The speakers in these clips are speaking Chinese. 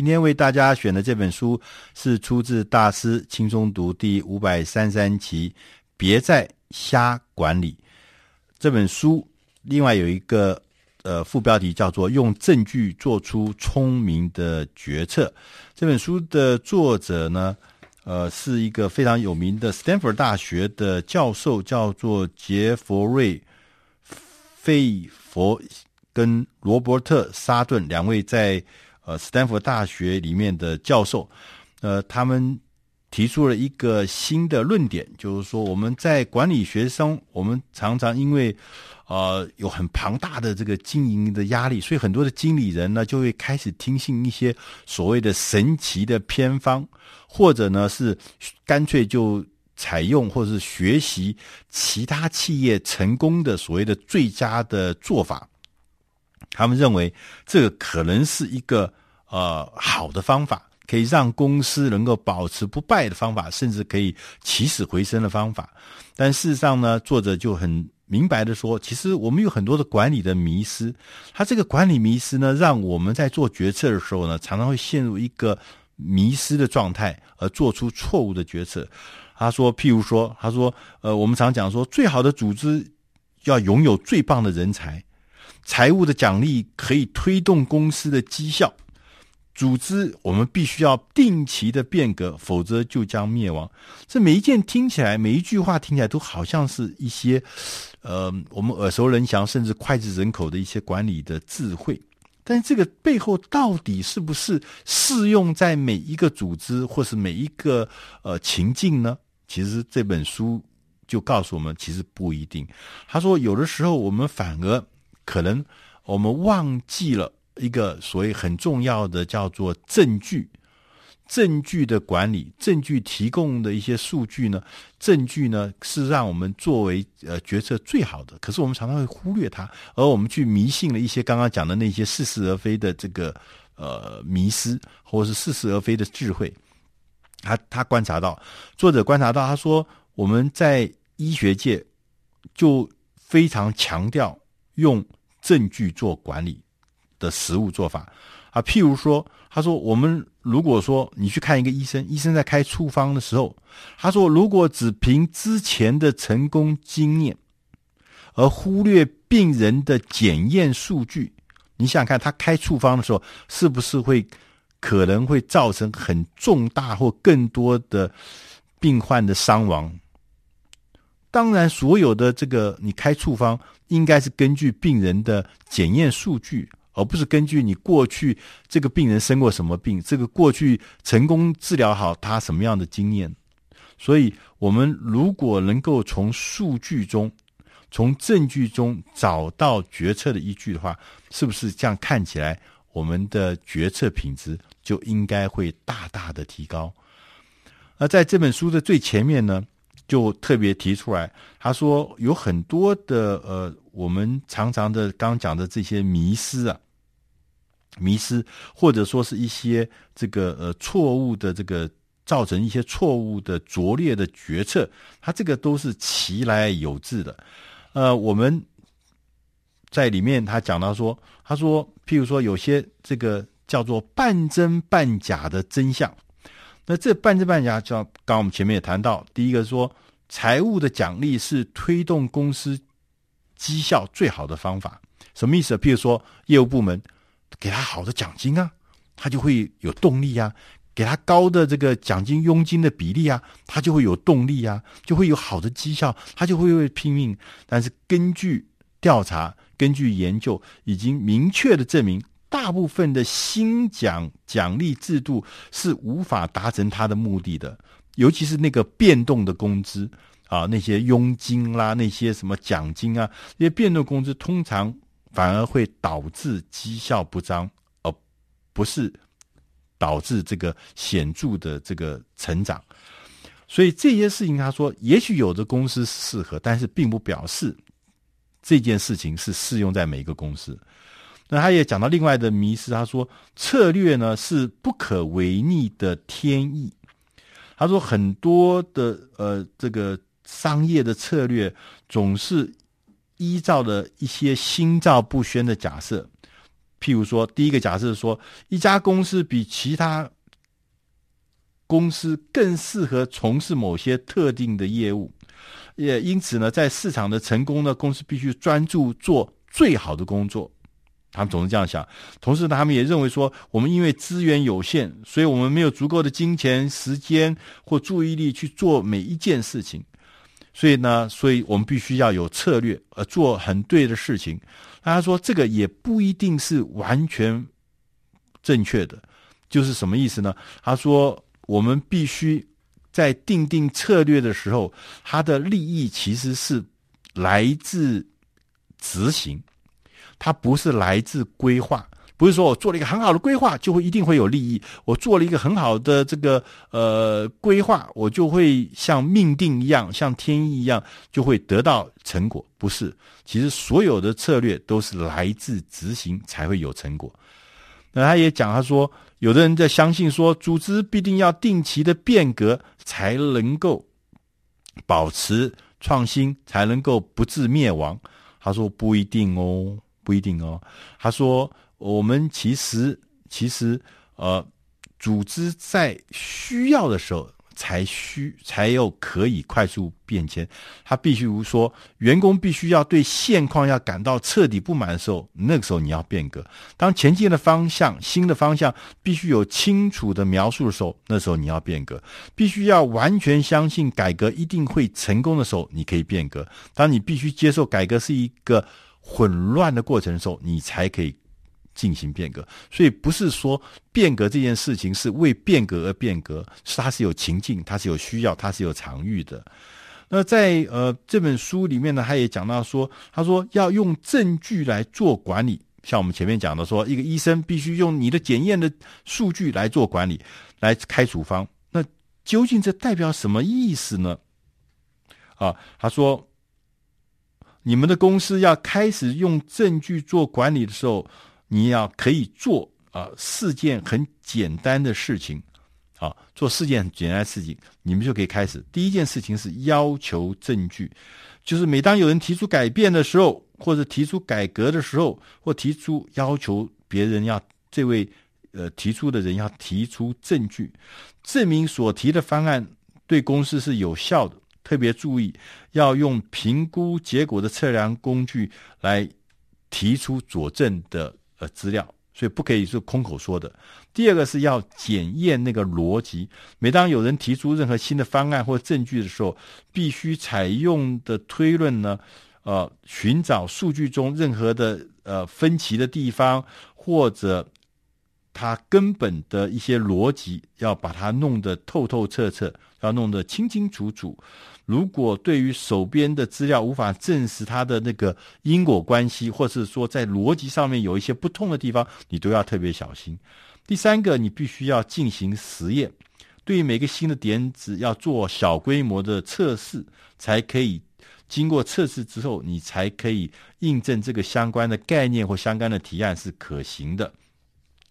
今天为大家选的这本书是出自《大师轻松读》第五百三十三期，别再瞎管理。这本书另外有一个呃副标题叫做“用证据做出聪明的决策”。这本书的作者呢，呃，是一个非常有名的斯坦福大学的教授，叫做杰佛瑞·费佛跟罗伯特·沙顿两位在。呃，斯坦福大学里面的教授，呃，他们提出了一个新的论点，就是说我们在管理学生，我们常常因为呃有很庞大的这个经营的压力，所以很多的经理人呢就会开始听信一些所谓的神奇的偏方，或者呢是干脆就采用或者是学习其他企业成功的所谓的最佳的做法。他们认为这个可能是一个。呃，好的方法可以让公司能够保持不败的方法，甚至可以起死回生的方法。但事实上呢，作者就很明白的说，其实我们有很多的管理的迷失。他这个管理迷失呢，让我们在做决策的时候呢，常常会陷入一个迷失的状态，而做出错误的决策。他说，譬如说，他说，呃，我们常讲说，最好的组织要拥有最棒的人才，财务的奖励可以推动公司的绩效。组织我们必须要定期的变革，否则就将灭亡。这每一件听起来，每一句话听起来都好像是一些，呃，我们耳熟能详，甚至脍炙人口的一些管理的智慧。但这个背后到底是不是适用在每一个组织或是每一个呃情境呢？其实这本书就告诉我们，其实不一定。他说，有的时候我们反而可能我们忘记了。一个所谓很重要的叫做证据，证据的管理，证据提供的一些数据呢，证据呢是让我们作为呃决策最好的，可是我们常常会忽略它，而我们去迷信了一些刚刚讲的那些似是而非的这个呃迷失，或是似是而非的智慧。他他观察到，作者观察到，他说我们在医学界就非常强调用证据做管理。的实务做法啊，譬如说，他说，我们如果说你去看一个医生，医生在开处方的时候，他说，如果只凭之前的成功经验，而忽略病人的检验数据，你想想看，他开处方的时候，是不是会可能会造成很重大或更多的病患的伤亡？当然，所有的这个你开处方，应该是根据病人的检验数据。而不是根据你过去这个病人生过什么病，这个过去成功治疗好他什么样的经验。所以，我们如果能够从数据中、从证据中找到决策的依据的话，是不是这样看起来，我们的决策品质就应该会大大的提高？而在这本书的最前面呢，就特别提出来，他说有很多的呃。我们常常的刚讲的这些迷失啊，迷失或者说是一些这个呃错误的这个造成一些错误的拙劣的决策，它这个都是其来有致的。呃，我们在里面他讲到说，他说，譬如说有些这个叫做半真半假的真相，那这半真半假，就刚我们前面也谈到，第一个说财务的奖励是推动公司。绩效最好的方法什么意思？譬如说，业务部门给他好的奖金啊，他就会有动力啊；给他高的这个奖金佣金的比例啊，他就会有动力啊，就会有好的绩效，他就会会拼命。但是根据调查、根据研究，已经明确的证明，大部分的薪奖奖励制度是无法达成他的目的的，尤其是那个变动的工资。啊，那些佣金啦，那些什么奖金啊，那些变动工资，通常反而会导致绩效不彰，而不是导致这个显著的这个成长。所以这些事情，他说，也许有的公司适合，但是并不表示这件事情是适用在每一个公司。那他也讲到另外的迷思，他说，策略呢是不可违逆的天意。他说很多的呃这个。商业的策略总是依照了一些心照不宣的假设，譬如说，第一个假设是说，一家公司比其他公司更适合从事某些特定的业务，也因此呢，在市场的成功呢，公司必须专注做最好的工作。他们总是这样想。同时，他们也认为说，我们因为资源有限，所以我们没有足够的金钱、时间或注意力去做每一件事情。所以呢，所以我们必须要有策略，呃，做很对的事情。那他说，这个也不一定是完全正确的，就是什么意思呢？他说，我们必须在定定策略的时候，它的利益其实是来自执行，它不是来自规划。不是说我做了一个很好的规划就会一定会有利益，我做了一个很好的这个呃规划，我就会像命定一样，像天意一样就会得到成果。不是，其实所有的策略都是来自执行才会有成果。那他也讲，他说有的人在相信说组织必定要定期的变革才能够保持创新，才能够不致灭亡。他说不一定哦，不一定哦。他说。我们其实其实呃，组织在需要的时候才需才有可以快速变迁。他必须如说，员工必须要对现况要感到彻底不满的时候，那个时候你要变革。当前进的方向、新的方向必须有清楚的描述的时候，那时候你要变革。必须要完全相信改革一定会成功的时候，你可以变革。当你必须接受改革是一个混乱的过程的时候，你才可以。进行变革，所以不是说变革这件事情是为变革而变革，是它是有情境，它是有需要，它是有场域的。那在呃这本书里面呢，他也讲到说，他说要用证据来做管理，像我们前面讲的说，一个医生必须用你的检验的数据来做管理，来开处方。那究竟这代表什么意思呢？啊，他说，你们的公司要开始用证据做管理的时候。你要可以做啊四件很简单的事情，啊做四件很简单的事情，你们就可以开始。第一件事情是要求证据，就是每当有人提出改变的时候，或者提出改革的时候，或提出要求别人要这位呃提出的人要提出证据，证明所提的方案对公司是有效的。特别注意要用评估结果的测量工具来提出佐证的。呃，资料，所以不可以是空口说的。第二个是要检验那个逻辑。每当有人提出任何新的方案或证据的时候，必须采用的推论呢，呃，寻找数据中任何的呃分歧的地方，或者它根本的一些逻辑，要把它弄得透透彻彻，要弄得清清楚楚。如果对于手边的资料无法证实它的那个因果关系，或是说在逻辑上面有一些不通的地方，你都要特别小心。第三个，你必须要进行实验，对于每个新的点子要做小规模的测试，才可以经过测试之后，你才可以印证这个相关的概念或相关的提案是可行的。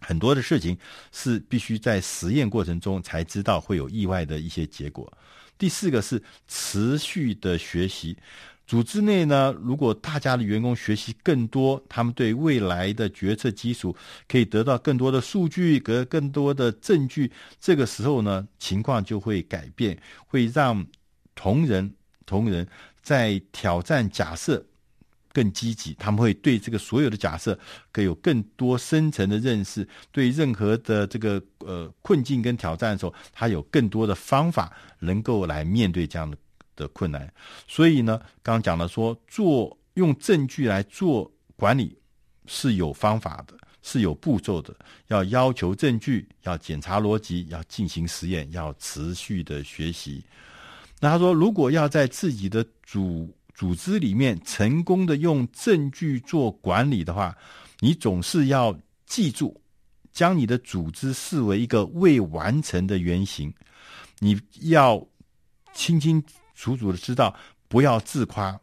很多的事情是必须在实验过程中才知道会有意外的一些结果。第四个是持续的学习。组织内呢，如果大家的员工学习更多，他们对未来的决策基础可以得到更多的数据和更多的证据，这个时候呢，情况就会改变，会让同仁同仁在挑战假设。更积极，他们会对这个所有的假设可以有更多深层的认识。对任何的这个呃困境跟挑战的时候，他有更多的方法能够来面对这样的的困难。所以呢，刚刚讲了说，做用证据来做管理是有方法的，是有步骤的。要要求证据，要检查逻辑，要进行实验，要持续的学习。那他说，如果要在自己的主组织里面成功的用证据做管理的话，你总是要记住，将你的组织视为一个未完成的原型。你要清清楚楚的知道，不要自夸，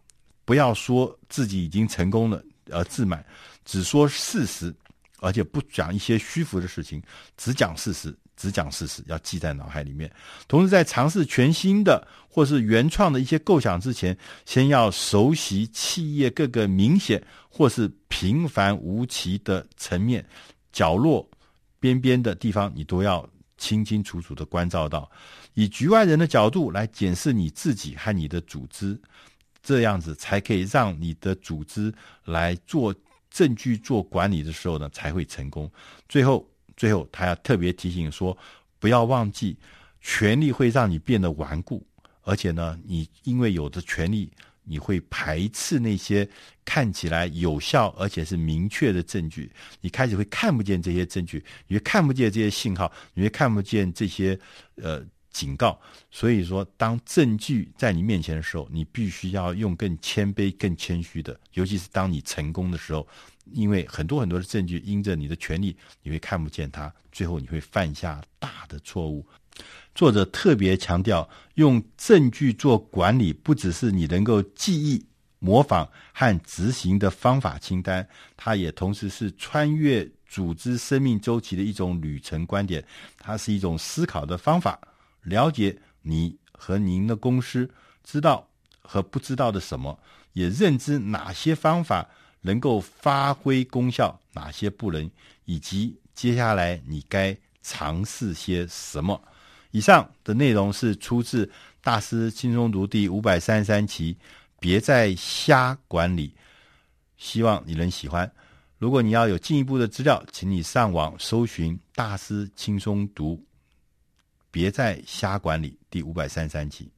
不要说自己已经成功了而自满，只说事实，而且不讲一些虚浮的事情，只讲事实。只讲事实，要记在脑海里面。同时，在尝试全新的或是原创的一些构想之前，先要熟悉企业各个明显或是平凡无奇的层面、角落、边边的地方，你都要清清楚楚的关照到，以局外人的角度来检视你自己和你的组织，这样子才可以让你的组织来做证据做管理的时候呢，才会成功。最后，最后他要特别提醒说，不要忘记，权力会让你变得顽固，而且呢，你因为有着权力。你会排斥那些看起来有效而且是明确的证据，你开始会看不见这些证据，你会看不见这些信号，你会看不见这些呃警告。所以说，当证据在你面前的时候，你必须要用更谦卑、更谦虚的。尤其是当你成功的时候，因为很多很多的证据因着你的权利，你会看不见它，最后你会犯下大的错误。作者特别强调，用证据做管理，不只是你能够记忆、模仿和执行的方法清单，它也同时是穿越组织生命周期的一种旅程观点。它是一种思考的方法，了解你和您的公司知道和不知道的什么，也认知哪些方法能够发挥功效，哪些不能，以及接下来你该尝试些什么。以上的内容是出自《大师轻松读》第五百三十三期，别再瞎管理。希望你能喜欢。如果你要有进一步的资料，请你上网搜寻《大师轻松读》，别再瞎管理第五百三十三期。